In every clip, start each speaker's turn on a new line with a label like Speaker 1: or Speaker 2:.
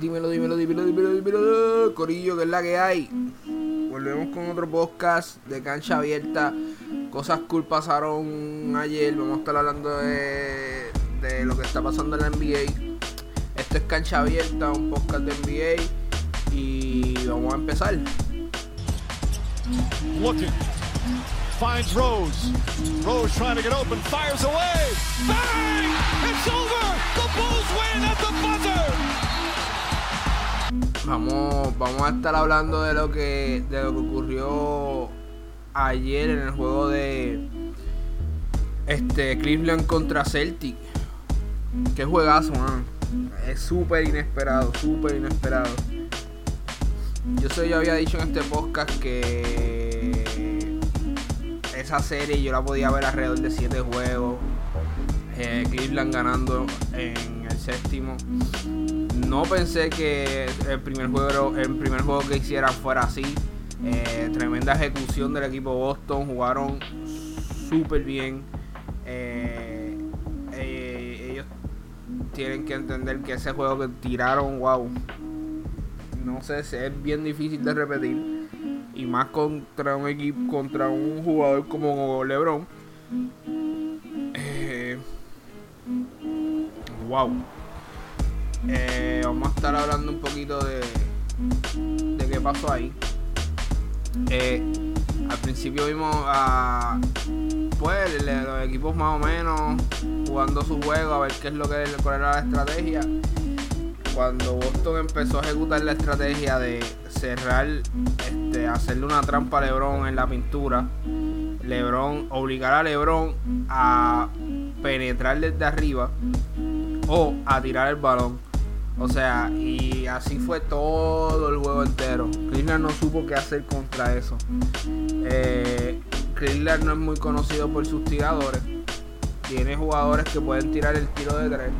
Speaker 1: Dímelo, dímelo, dímelo, dímelo, dímelo, Corillo, que es la que hay. Volvemos con otro podcast de cancha abierta. Cosas cool pasaron ayer. Vamos a estar hablando de, de lo que está pasando en la NBA. Esto es cancha abierta, un podcast de NBA. Y vamos a empezar.
Speaker 2: Looking. Finds Rose. Rose trying to get open. Fires away. Bang! It's over. The Bulls win at the.
Speaker 1: Vamos, vamos a estar hablando de lo que de lo que ocurrió ayer en el juego de este Cleveland contra Celtic. Qué juegazo, man. Es súper inesperado, súper inesperado. Yo sé, yo había dicho en este podcast que esa serie yo la podía ver alrededor de 7 juegos. Eh, Cleveland ganando en el séptimo. No pensé que el primer juego, el primer juego que hicieran fuera así. Eh, tremenda ejecución del equipo Boston. Jugaron súper bien. Eh, eh, ellos tienen que entender que ese juego que tiraron, wow. No sé, es bien difícil de repetir. Y más contra un equipo, contra un jugador como LeBron. wow. Eh, vamos a estar hablando un poquito de, de qué pasó ahí. Eh, al principio vimos a pues los equipos más o menos jugando su juego a ver qué es lo que cuál era la estrategia. Cuando Boston empezó a ejecutar la estrategia de cerrar, este, hacerle una trampa a LeBron en la pintura, LeBron obligar a LeBron a penetrar desde arriba o a tirar el balón. O sea, y así fue todo el juego entero. Cleveland no supo qué hacer contra eso. Eh, Cleveland no es muy conocido por sus tiradores. Tiene jugadores que pueden tirar el tiro de tres,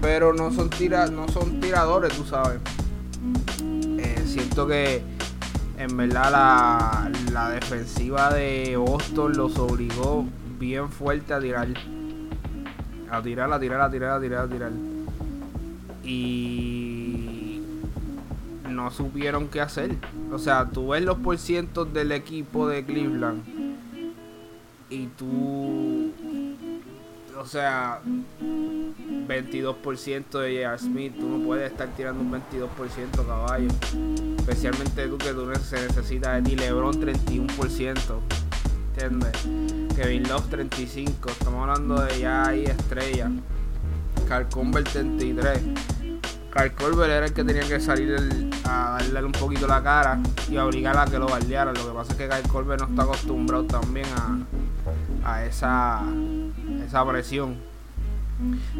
Speaker 1: pero no son, tira, no son tiradores, tú sabes. Eh, siento que en verdad la, la defensiva de Boston los obligó bien fuerte a tirar. A tirar, a tirar, a tirar, a tirar, a tirar y no supieron qué hacer. O sea, tú ves los porcientos del equipo de Cleveland y tú, o sea, 22% de J.R. Smith, tú no puedes estar tirando un 22% caballo. Especialmente tú que tú se necesita de ti, LeBron 31%. ¿Entiendes? Kevin Love 35. Estamos hablando de ya ahí estrella. Carl Convert 33. Carl Colbert era el que tenía que salir a darle un poquito la cara y a obligar a que lo baldeara. Lo que pasa es que Carl Colbert no está acostumbrado también a, esa presión.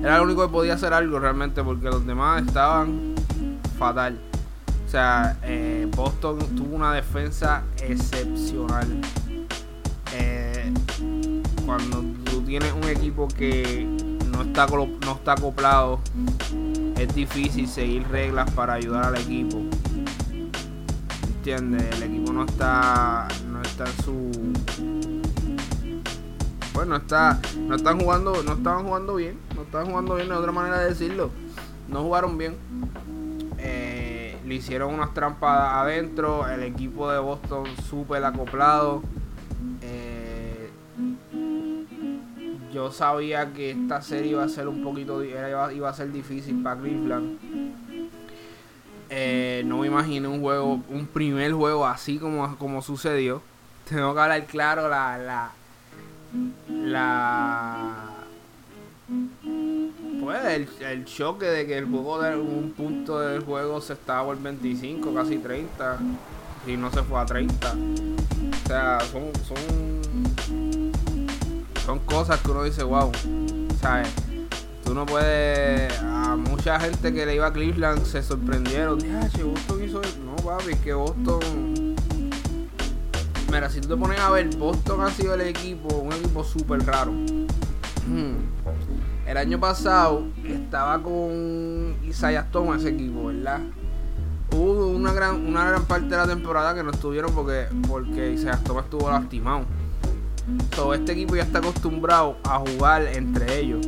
Speaker 1: Era el único que podía hacer algo realmente porque los demás estaban fatal. O sea, eh, Boston tuvo una defensa excepcional. Eh, cuando tú tienes un equipo que no está, no está acoplado es difícil seguir reglas para ayudar al equipo. ¿Entiendes? El equipo no está. no está en su. Bueno, está. No están jugando. No estaban jugando bien. No estaban jugando bien de otra manera de decirlo. No jugaron bien. Eh, le hicieron unas trampas adentro. El equipo de Boston súper acoplado. Yo sabía que esta serie iba a ser un poquito, iba, a ser difícil para Cleveland. Eh, no me imaginé un juego, un primer juego así como, como sucedió. Tengo que hablar claro la, la, la pues el, el choque de que el juego de un punto del juego se estaba por 25, casi 30 y no se fue a 30. O sea, son son cosas que uno dice, wow, ¿sabes? Tú no puedes. A mucha gente que le iba a Cleveland se sorprendieron. No, papi, es que Boston. Mira, si tú te pones a ver, Boston ha sido el equipo, un equipo súper raro. El año pasado estaba con Isaiah Thomas ese equipo, ¿verdad? Hubo una gran, una gran parte de la temporada que no estuvieron porque, porque Isaiah Thomas estuvo lastimado. Todo este equipo ya está acostumbrado a jugar entre ellos.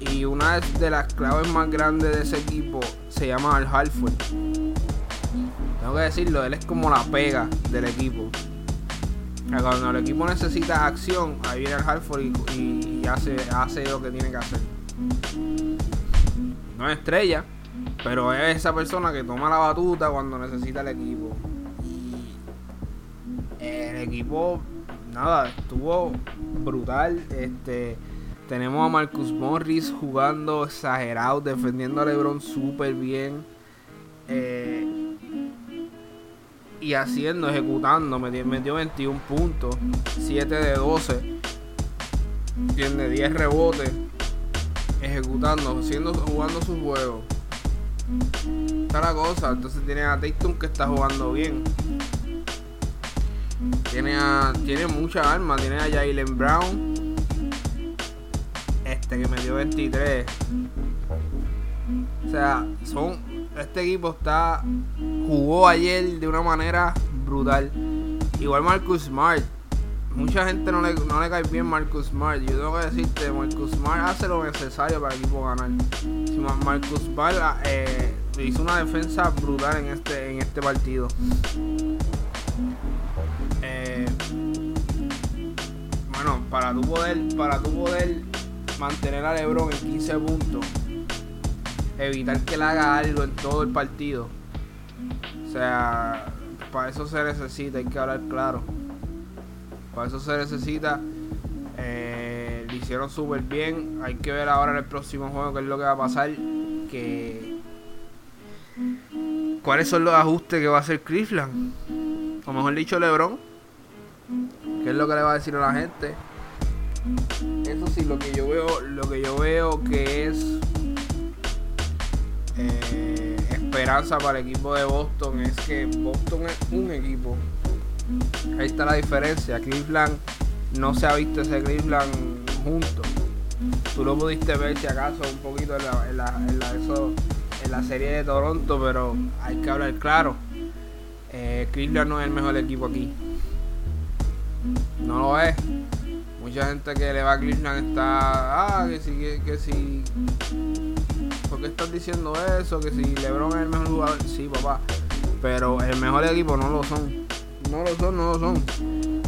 Speaker 1: Y una de las claves más grandes de ese equipo se llama Al Halford. Tengo que decirlo, él es como la pega del equipo. Cuando el equipo necesita acción, ahí viene el Halford y, hace, hace lo que tiene que hacer. No es estrella, pero es esa persona que toma la batuta cuando necesita el equipo. Y el equipo, nada, estuvo brutal. Este, tenemos a Marcus Morris jugando exagerado, defendiendo a LeBron súper bien. Eh, y haciendo, ejecutando. Metió, 21 puntos, 7 de 12. Tiene 10 rebotes, ejecutando, haciendo, jugando su juego. Está la cosa. Entonces tiene a Tatum que está jugando bien. Tiene tiene mucha arma. Tiene a Jalen Brown. Este que metió 23. O sea, son este equipo está jugó ayer de una manera brutal. Igual Marcus Smart. Mucha gente no le, no le cae bien Marcus Smart. Yo tengo que decirte, Marcus Smart hace lo necesario para el equipo ganar. Si Marcus Smart eh, hizo una defensa brutal en este, en este partido. Bueno, para tu poder, para tu poder mantener a LeBron en 15 puntos evitar que él haga algo en todo el partido. O sea, para eso se necesita, hay que hablar claro. Para eso se necesita. Eh, lo hicieron súper bien. Hay que ver ahora en el próximo juego qué es lo que va a pasar. Cuáles son los ajustes que va a hacer Cleveland. O mejor dicho, LeBron. ¿Qué es lo que le va a decir a la gente? Eso sí, lo que yo veo, lo que yo veo que es eh, esperanza para el equipo de Boston es que Boston es un equipo. Ahí está la diferencia. Cleveland no se ha visto ese Cleveland junto. Tú lo pudiste ver si acaso un poquito en la, en la, en la, serie de Toronto, pero hay que hablar claro. Eh, Cleveland no es el mejor equipo aquí. No lo es. Mucha gente que le va a Cleveland está. Ah, que si, que, que si ¿por qué estás diciendo eso? Que si LeBron es el mejor jugador, sí, papá. Pero el mejor equipo no lo son. No lo son, no lo son.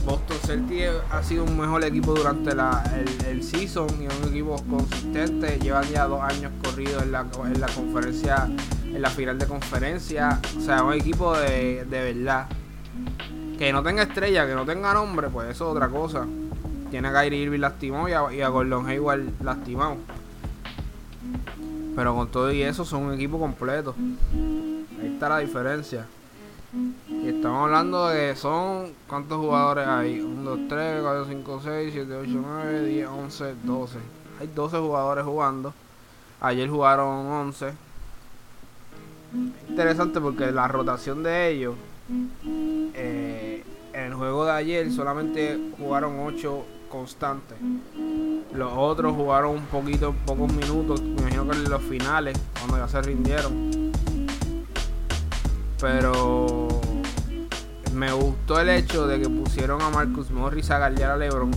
Speaker 1: Boston Celtics ha sido un mejor equipo durante la, el, season y un equipo consistente. Llevan ya dos años corridos en la, en la conferencia, en la final de conferencia. O sea, un equipo de, de verdad. Que no tenga estrella, que no tenga nombre, pues eso es otra cosa. Tiene a Kyrie Irving lastimado y a, y a Gordon Hayward lastimado. Pero con todo y eso son un equipo completo. Ahí está la diferencia. Y estamos hablando de son cuántos jugadores hay. 1, 2, 3, 4, 5, 6, 7, 8, 9, 10, 11, 12. Hay 12 jugadores jugando. Ayer jugaron 11. Interesante porque la rotación de ellos eh, juego de ayer solamente jugaron 8 constantes. Los otros jugaron un poquito, pocos minutos, me imagino que en los finales, cuando ya se rindieron. Pero me gustó el hecho de que pusieron a Marcus Morris a gallear a LeBron.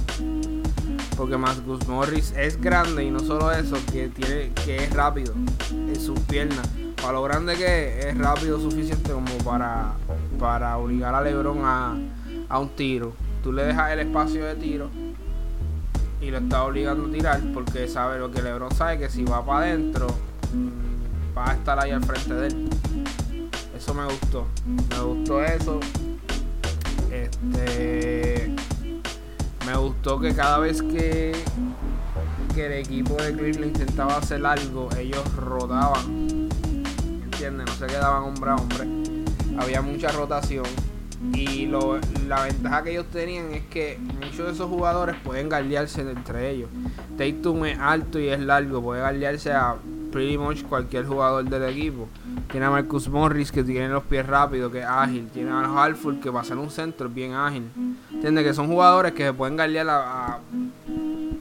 Speaker 1: Porque Marcus Morris es grande y no solo eso, que tiene que es rápido en sus piernas. Para lo grande que es, es rápido suficiente como para, para obligar a LeBron a, a un tiro. Tú le dejas el espacio de tiro y lo está obligando a tirar porque sabe lo que LeBron sabe que si va para adentro mm, va a estar ahí al frente de él. Eso me gustó. Me gustó eso. Este me gustó que cada vez que, que el equipo de Cleveland intentaba hacer algo, ellos rodaban. ¿Entiendes? No se quedaban hombre a hombre. Había mucha rotación y lo, la ventaja que ellos tenían es que muchos de esos jugadores pueden guardiarse entre ellos. Tatum es alto y es largo, puede guardiarse a pretty much cualquier jugador del equipo. Tiene a Marcus Morris que tiene los pies rápidos, que es ágil. Tiene a Halford que va a ser un centro, bien ágil. Entiende que son jugadores que se pueden guardiar a,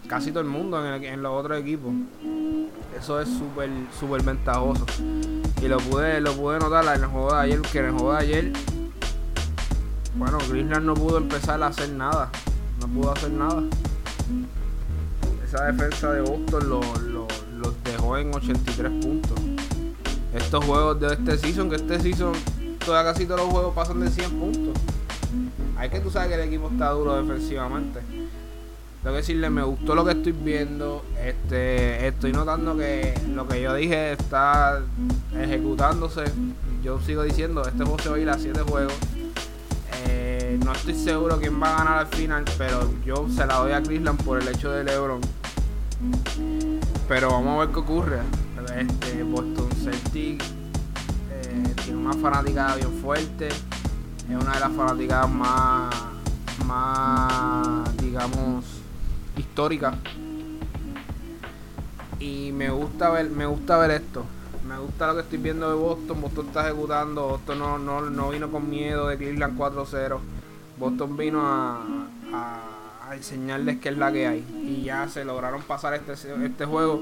Speaker 1: casi todo el mundo en, en los otros equipos. Eso es súper, súper ventajoso. Y lo pude, lo pude notar en el juego de ayer, que en el juego de ayer bueno, Cleveland no pudo empezar a hacer nada. No pudo hacer nada. Esa defensa de Boston los cerró en 83 puntos. Estos juegos de este season, que este season, toda, casi todos los juegos pasan de 100 puntos. Hay que tú sabes que el equipo está duro defensivamente. Tengo que decirle, me gustó lo que estoy viendo. Este, estoy notando que lo que yo dije está ejecutándose. Yo sigo diciendo, este juego se va a ir a 7 juegos. No estoy seguro quién va a ganar al final, pero yo se la doy a Cleveland por el hecho de LeBron. Pero vamos a ver qué ocurre. Este, Boston Celtic eh, tiene una fanaticada bien fuerte. Es una de las fanaticadas más, más, digamos, históricas. Y me gusta ver, me gusta ver esto. Me gusta lo que estoy viendo de Boston. Boston está ejecutando. Boston no, no, no vino con miedo de Cleveland 4-0. Boston vino a, enseñarles que es la que hay. Y ya se lograron pasar este, este juego.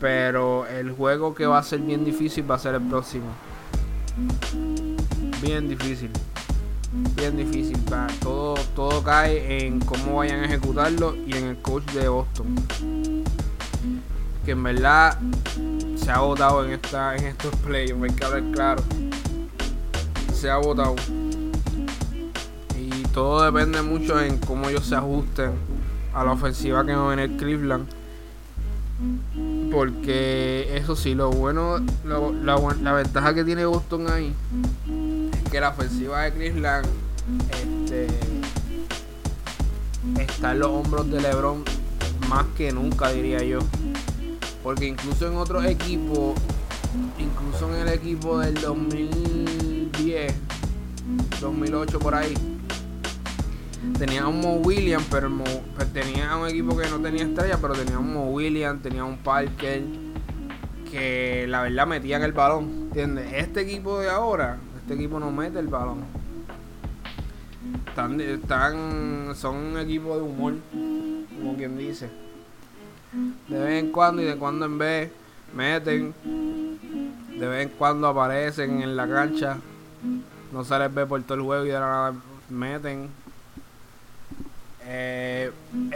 Speaker 1: Pero el juego que va a ser bien difícil va a ser el próximo. Bien difícil. Bien difícil. Todo, todo cae en cómo vayan a ejecutarlo y en el coach de Boston. Que en verdad se ha votado en esta en estos playoffs, hay que hablar claro. Se ha votado. Todo depende mucho en cómo ellos se ajusten a la ofensiva que va a venir Cleveland. Porque eso sí, lo bueno, la, ventaja que tiene Boston ahí es que la ofensiva de Cleveland este, está en los hombros de LeBron más que nunca, diría yo. Porque incluso en otros equipos, incluso en el equipo del 2010, 2008 por ahí, tenía un Mo Williams, pero pues, tenía un equipo que no tenía estrella, pero tenía un Mo Williams, tenía un Parker, que la verdad metían el balón, ¿entiendes? Este equipo de ahora, este equipo no mete el balón. Están, están, son un equipo de humor, como quien dice de vez en cuando y de cuando en vez meten, de vez en cuando aparecen en la cancha, no se les ve por todo el juego y de nada meten.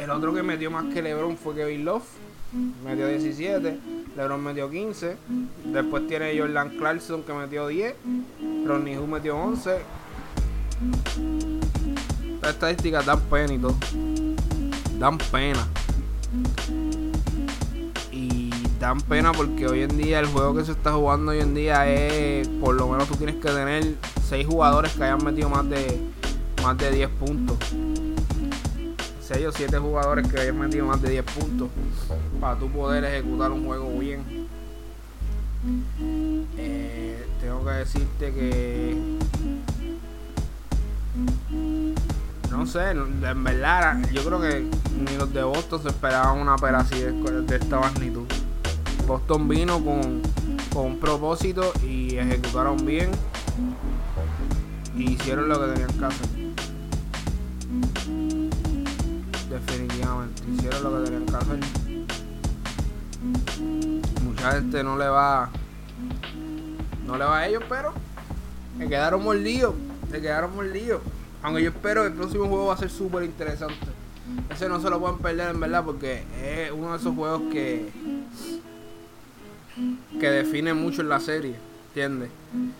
Speaker 1: El otro que metió más que LeBron fue Kevin Love, metió 17, LeBron metió 15, después tiene Jordan Clarkson que metió 10, Ronnie Hu metió 11. Las estadísticas dan pena y todo. Dan pena. Dan pena porque hoy en día el juego que se está jugando hoy en día es por lo menos tú tienes que tener 6 jugadores que hayan metido más de más de 10 puntos 6 o 7 jugadores que hayan metido más de 10 puntos para tú poder ejecutar un juego bien eh, tengo que decirte que no sé, en verdad yo creo que ni los de Boston se esperaban una pera así de esta magnitud Boston vino con, un propósito y ejecutaron bien y hicieron lo que tenían que hacer. Mucha gente no le va no le va a ellos, pero se quedaron mordidos, se quedaron mordidos. Aunque yo espero que el próximo juego va a ser súper interesante. Ese no se lo pueden perder en verdad porque es uno de esos juegos que que define mucho en la serie, ¿entiendes?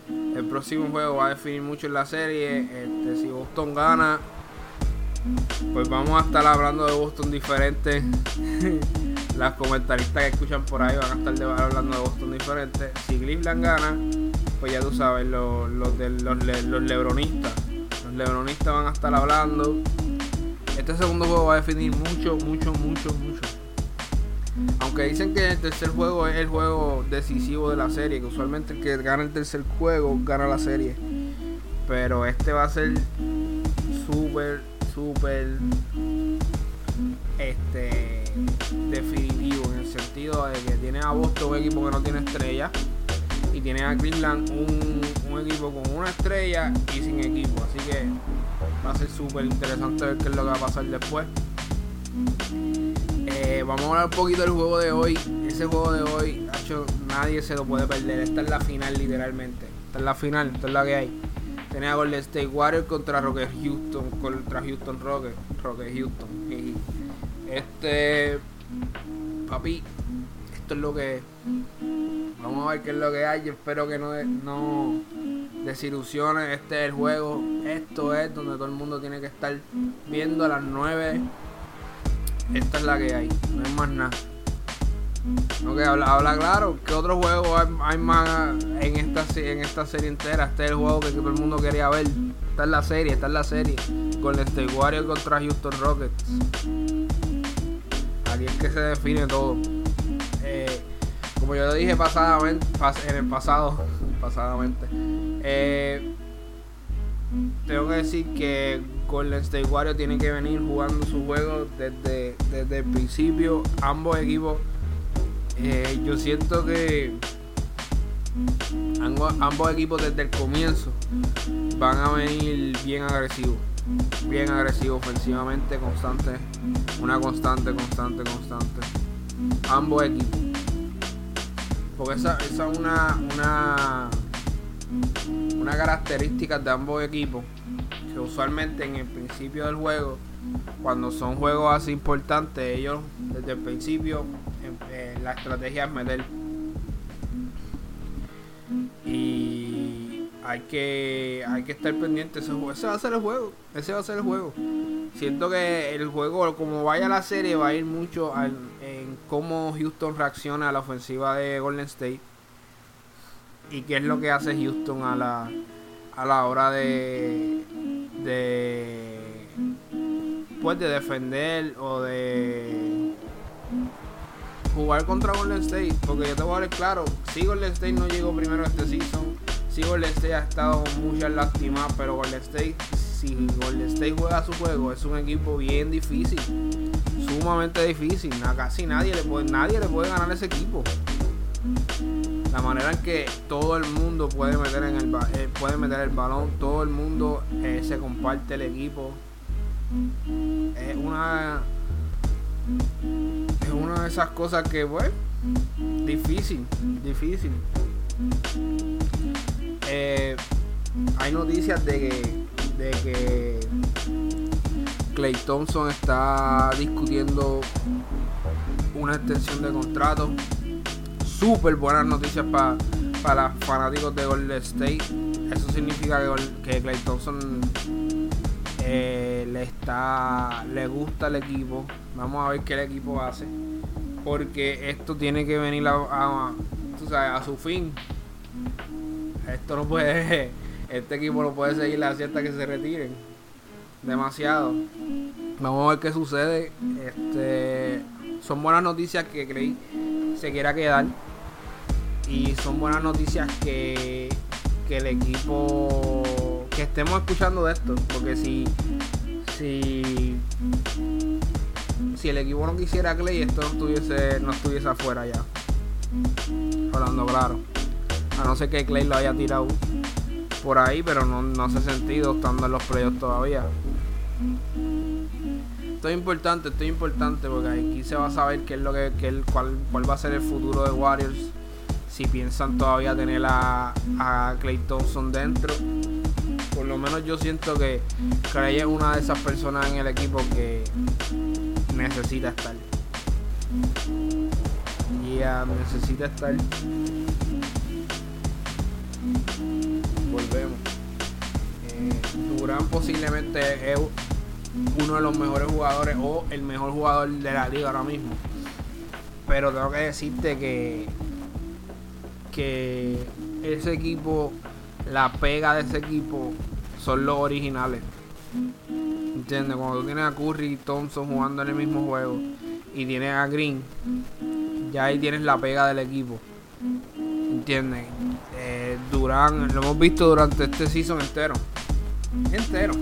Speaker 1: El próximo juego va a definir mucho en la serie. Este, si Boston gana, pues vamos a estar hablando de Boston diferente. Las comentaristas que escuchan por ahí van a estar hablando de Boston diferente. Si Cleveland gana, pues ya tú sabes, los, los, de, los, los lebronistas. Los lebronistas van a estar hablando. Este segundo juego va a definir mucho, mucho, mucho, mucho aunque dicen que el tercer juego es el juego decisivo de la serie, que usualmente el que gana el tercer juego gana la serie. Pero este va a ser súper, súper este definitivo en el sentido de que tiene a Boston un equipo que no tiene estrella y tiene a Cleveland un, equipo con una estrella y sin equipo. Así que va a ser súper interesante ver qué es lo que va a pasar después. Eh, vamos a hablar un poquito del juego de hoy. Ese juego de hoy, hecho, nadie se lo puede perder. Esta es la final, literalmente. Esta es la final, esta es la que hay. Tenía Golden State Warriors contra Rocket Houston, contra Houston Rocket, Rocket Houston. Y este, papi, esto es lo que Vamos a ver qué es lo que hay. Espero que no, no desilusione. Este es el juego. Esto es donde todo el mundo tiene que estar viendo a las 9. Esta es la que hay. No hay más nada. Ok, habla, habla claro. ¿Qué otro juego hay, más en esta, en esta serie entera? Este es el juego que, todo el mundo quería ver. Esta es la serie, esta es la serie. Con el State Warriors contra Houston Rockets. Aquí es que se define todo. Eh, como yo lo dije pasadamente, en el pasado, pasadamente. Eh, tengo que decir que Golden State Warriors tiene que venir jugando su juego desde, desde el principio. Ambos equipos eh, yo siento que ambos, equipos desde el comienzo van a venir bien agresivos. Bien agresivos ofensivamente, constante. Una constante, constante, constante. Ambos equipos. Porque esa es una, una, una característica de ambos equipos. Que usualmente en el principio del juego, cuando son juegos así importantes, ellos desde el principio eh, la estrategia es meter. Y hay que, hay que estar pendiente. Ese, ese va a ser el juego. Ese va a ser el juego. Siento que el juego, como vaya la serie, va a ir mucho en cómo Houston reacciona a la ofensiva de Golden State. Y qué es lo que hace Houston a la, a la hora de, de, de defender o de jugar contra Golden State, porque yo te voy a ver claro, si Golden State no llegó primero este season, si Golden State ha estado muchas lastimadas, pero Golden State, si Golden State juega su juego, es un equipo bien difícil, sumamente difícil, casi nadie le puede, nadie le puede ganar a ese equipo. La manera en que todo el mundo puede meter en el eh, puede meter el balón, todo el mundo eh, se comparte el equipo. Es una es una de esas cosas que, bueno, difícil, difícil. Eh, hay noticias de que, de que Clay Thompson está discutiendo una extensión de contrato. Súper buenas noticias para fanáticos de Golden State. Eso significa que, que Clay Thompson eh, le está le gusta el equipo. Vamos a ver qué el equipo hace. Porque esto tiene que venir a, a, su fin. Esto no puede este equipo no puede seguir hasta que se retiren. Demasiado. Vamos a ver qué sucede. Este son buenas noticias que creí se quiera quedar. Y son buenas noticias que, que el equipo que estemos escuchando de esto, porque si si si el equipo no quisiera Clay, esto no estuviese no estuviese afuera ya. Hablando claro. A no ser que Clay lo haya tirado por ahí, pero no, no hace sentido estando en los playoffs todavía. Esto es importante, esto es importante porque aquí se va a saber qué es lo que, qué, cuál, cuál va a ser el futuro de Warriors. Si piensan todavía tener a, a Clay Thompson dentro por lo menos yo siento que Clay es una de esas personas en el equipo que necesita estar. Y yeah, necesita estar. Volvemos. Eh, Durán posiblemente es uno de los mejores jugadores o el mejor jugador de la liga ahora mismo. Pero tengo que decirte que que ese equipo la pega de ese equipo son los originales. ¿Entiendes? Cuando tú tienes a Curry y Thompson jugando en el mismo juego y tienes a Green, ya ahí tienes la pega del equipo. ¿Entiendes? Eh, Durán, lo hemos visto durante este season entero. Entero.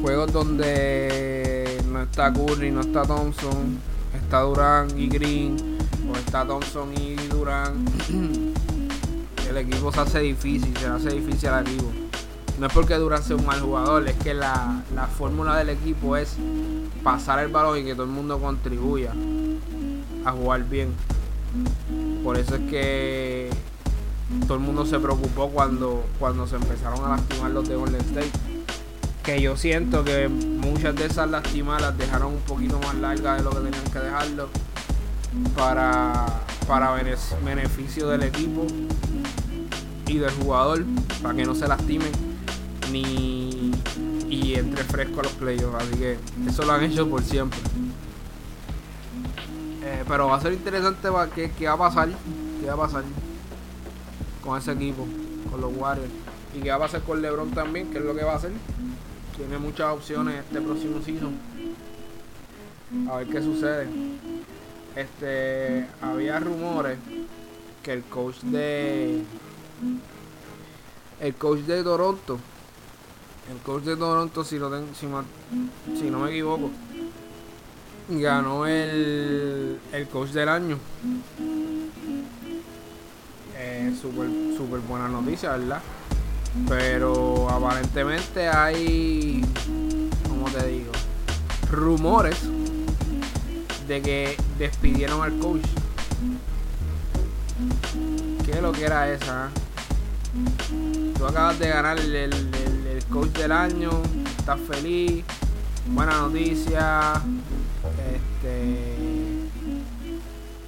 Speaker 1: Juegos donde no está Curry, no está Thompson, está Durán y Green, o está Thompson y Durán. el equipo se hace difícil, se hace difícil al equipo. No es porque Durán sea un mal jugador, es que la, fórmula del equipo es pasar el balón y que todo el mundo contribuya a jugar bien. Por eso es que todo el mundo se preocupó cuando, cuando se empezaron a lastimar los de Golden State. Que yo siento que muchas de esas lastimadas las dejaron un poquito más largas de lo que tenían que dejarlo. para, para beneficio del equipo y del jugador, para que no se lastimen ni y entre fresco a los playoffs. Así que eso lo han hecho por siempre. Eh, pero va a ser interesante qué, qué va a pasar. ¿Qué va a pasar con ese equipo, con los Warriors? Y qué va a pasar con LeBron también, qué es lo que va a hacer. Tiene muchas opciones este próximo season. A ver qué sucede. Este, había rumores que el coach de el coach de Toronto el coach de Toronto si, lo si, si no me equivoco ganó el, el coach del año eh, super, super buena noticia verdad pero aparentemente hay como te digo rumores de que despidieron al coach. ¿Qué lo que era esa? Tú acabas de ganar el, coach del año, estás feliz, buena noticia, este,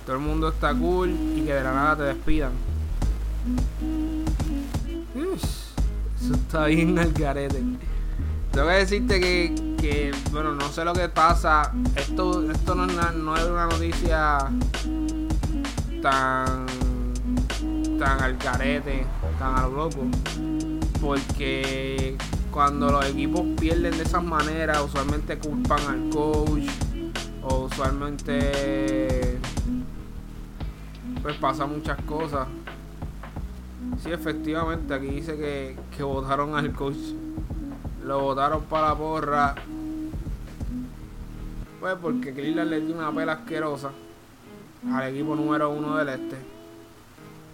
Speaker 1: todo el mundo está cool y que de la nada te despidan. eso está bien al garete. Tengo que decirte que, bueno, no sé lo que pasa. Esto, esto no, es una, no es una noticia tan, tan al carete, tan al loco. Porque cuando los equipos pierden de esas maneras, usualmente culpan al coach. O usualmente pues pasa muchas cosas. Sí, efectivamente, aquí dice que, que votaron al coach lo votaron para la porra. Pues porque Cleveland le dio una pela asquerosa al equipo número uno del este.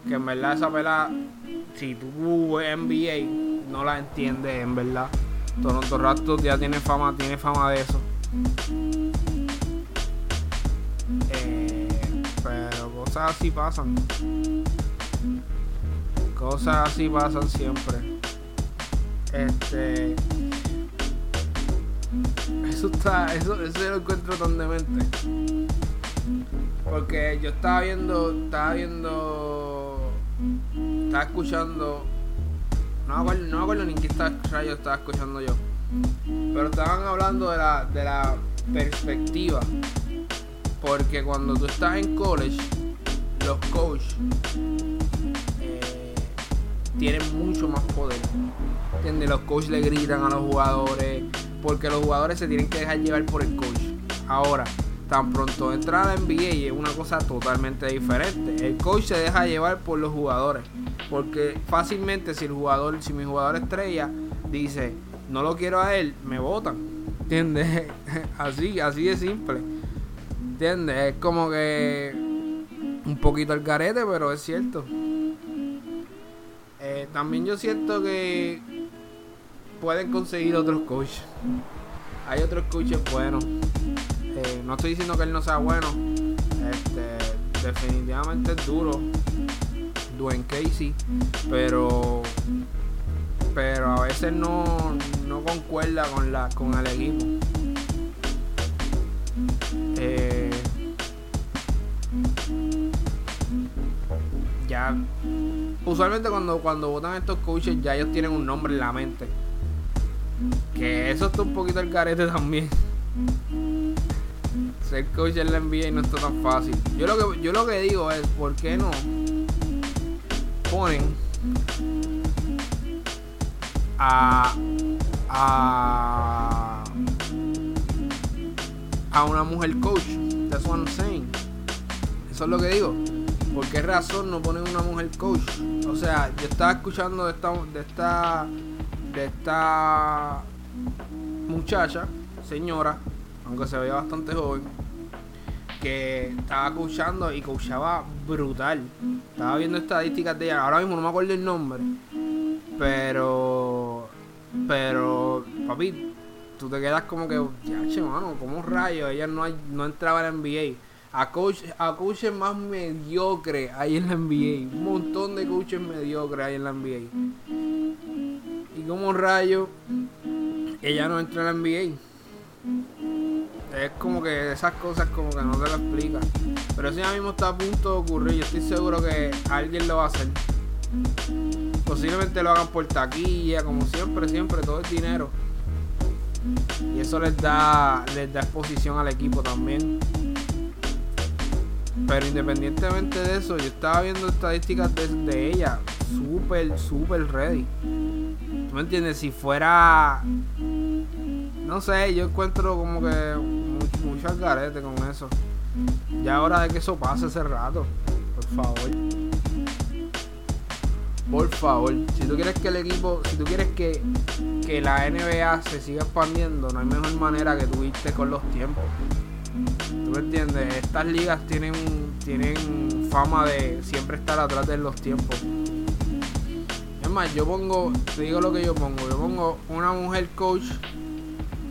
Speaker 1: Que en verdad esa pela, si tú NBA, no la entiendes en verdad. Toronto Raptors ya tiene fama, tiene fama de eso. Eh, pero cosas así pasan. Cosas así pasan siempre. Este. Eso está. Eso, eso lo encuentro tan demente. Porque yo estaba viendo. Estaba viendo. Estaba escuchando. No acuerdo, no me acuerdo ni qué estaba, yo estaba escuchando yo. Pero estaban hablando de la, de la perspectiva. Porque cuando tú estás en college, los coaches eh, tienen mucho más poder. Los coaches le gritan a los jugadores porque los jugadores se tienen que dejar llevar por el coach. Ahora, tan pronto entra a la NBA es una cosa totalmente diferente. El coach se deja llevar por los jugadores. Porque fácilmente si el jugador, si mi jugador estrella dice, no lo quiero a él, me votan. ¿Entiendes? Así, así de simple. ¿Entiendes? Es como que un poquito el carete, pero es cierto. Eh, también yo siento que pueden conseguir otros coaches. Hay otros coaches buenos. No estoy diciendo que él no sea bueno. Este, definitivamente es duro. Dwayne Casey. Pero. Pero a veces no, no concuerda con la con el equipo. Eh, ya usualmente cuando cuando votan estos coaches ya ellos tienen un nombre en la mente que eso está un poquito el carete también. Ser coach en la NBA no está tan fácil. Yo lo que, yo lo que digo es, ¿por qué no ponen a, a, a una mujer coach? That's what I'm saying. Eso es lo que digo. ¿Por qué razón no ponen una mujer coach? O sea, yo estaba escuchando de esta, de esta de esta muchacha, señora, aunque se veía bastante joven, que estaba coachando y coachaba brutal. Estaba viendo estadísticas de ella, ahora mismo no me acuerdo el nombre, pero, pero, papi, tú te quedas como que, ya, mano, como rayo, ella no, no entraba en la NBA. A, coach, a coaches más mediocre hay en la NBA. Un montón de coaches mediocres hay en la NBA y como rayo ella no entra en la NBA. Es como que esas cosas como que no te lo explica. Pero eso ya mismo está a punto de ocurrir. Yo estoy seguro que alguien lo va a hacer. Posiblemente lo hagan por taquilla, como siempre, siempre, todo es dinero. Y eso les da, les da exposición al equipo también. Pero independientemente de eso, yo estaba viendo estadísticas de, ella. Súper, súper ready. ¿Tú me entiendes? Si fuera... No sé, yo encuentro como que mucho, mucho con eso. Ya hora de que eso pase ese rato. Por favor. Por favor. Si tú quieres que el equipo, si tú quieres que, que la NBA se siga expandiendo, no hay mejor manera que tú irte con los tiempos. ¿Tú me entiendes? Estas ligas tienen, tienen fama de siempre estar atrás de los tiempos. Es más, yo pongo, te digo lo que yo pongo, yo pongo una mujer coach,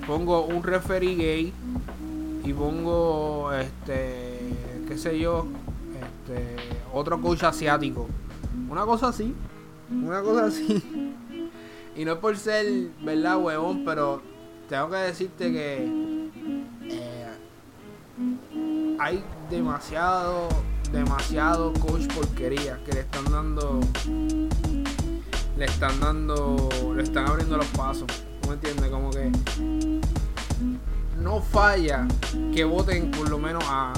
Speaker 1: pongo un referee gay y pongo este, qué sé yo, este, otro coach asiático. Una cosa así, una cosa así. Y no es por ser, ¿verdad, huevón? Pero tengo que decirte que hay demasiado, demasiado coach porquería que le están dando, le están dando, le están abriendo los pasos. ¿Tú me entiendes? Como que no falla que voten por lo menos a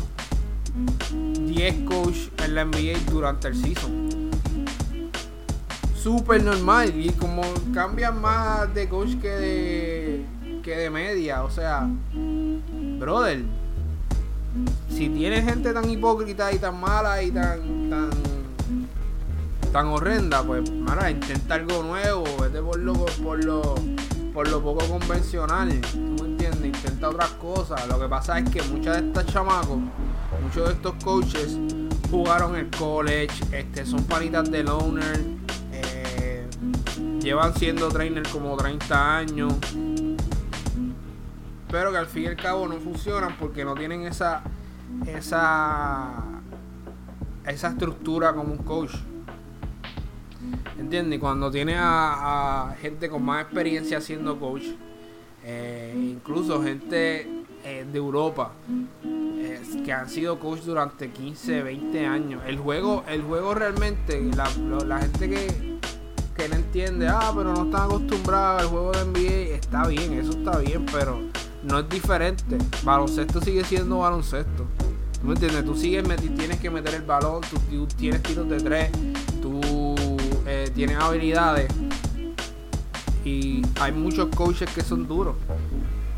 Speaker 1: 10 coach en la NBA durante el season. Súper normal y como cambian más de coach que de, que de media, o sea, brother si tienes gente tan hipócrita y tan mala y tan tan tan horrenda, pues mira, intenta algo nuevo, vete por lo por lo por lo poco convencional, ¿tú me Intenta otras cosas. Lo que pasa es que muchas de estas chamacos, muchos de estos coaches jugaron en college, este, son panitas de loner, eh, llevan siendo trainer como 30 años pero que al fin y al cabo no funcionan porque no tienen esa esa esa estructura como un coach. ¿Entiendes? Cuando tiene a, gente con más experiencia siendo coach, eh, incluso gente eh, de Europa que han sido coach durante 15, 20 años. El juego, el juego realmente, la, gente que, que no entiende, ah, pero no están acostumbrados al juego de NBA, está bien, eso está bien, pero no es diferente. Baloncesto sigue siendo baloncesto. ¿Tú me entiendes? Tú sigues, tienes que meter el balón, tú, tienes tiros de tres, tú eh, tienes habilidades. Y hay muchos coaches que son duros.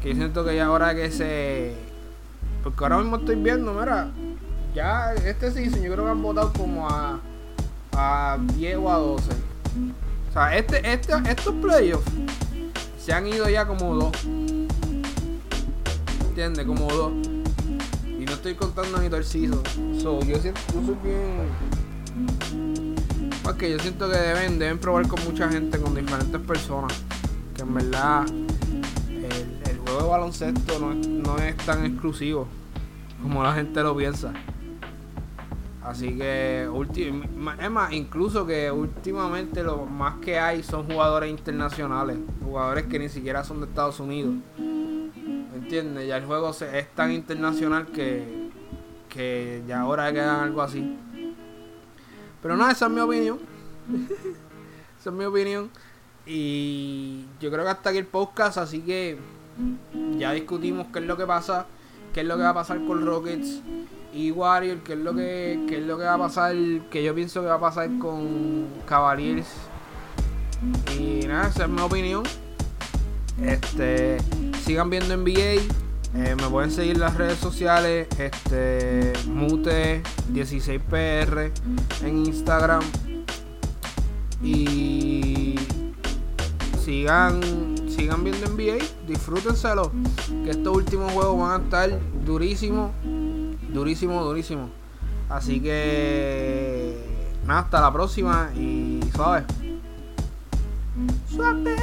Speaker 1: Que yo siento que ya ahora que se. Porque ahora mismo estoy viendo, mira, ya este season yo creo que han votado como a, a 10 o a 12. O sea, este, este, estos playoffs se han ido ya como dos. ¿entiendes? Como dos. Y no estoy contando ni torcido. So, yo siento, yo soy bien. Porque yo siento que deben, deben probar con mucha gente, con diferentes personas. Que en verdad el, juego de baloncesto no no es tan exclusivo como la gente lo piensa. Así que, es más, incluso que últimamente lo más que hay son jugadores internacionales, jugadores que ni siquiera son de Estados Unidos. ¿Entiendes? Ya el juego es tan internacional que, que ya ahora quedan algo así. Pero no, esa es mi opinión. esa es mi opinión. Y yo creo que hasta aquí el podcast, así que ya discutimos qué es lo que pasa, qué es lo que va a pasar con Rockets y Warriors, qué es lo que, qué es lo que va a pasar, que yo pienso que va a pasar con Cavaliers. Y nada, esa es mi opinión. Este, sigan viendo NBA. Eh, me pueden seguir las redes sociales. Este, Mute16PR en Instagram. Y sigan, sigan viendo NBA. Disfrútenselo. Que estos últimos juegos van a estar durísimos. Durísimo, durísimo. Así que nada, hasta la próxima y suave. Suave.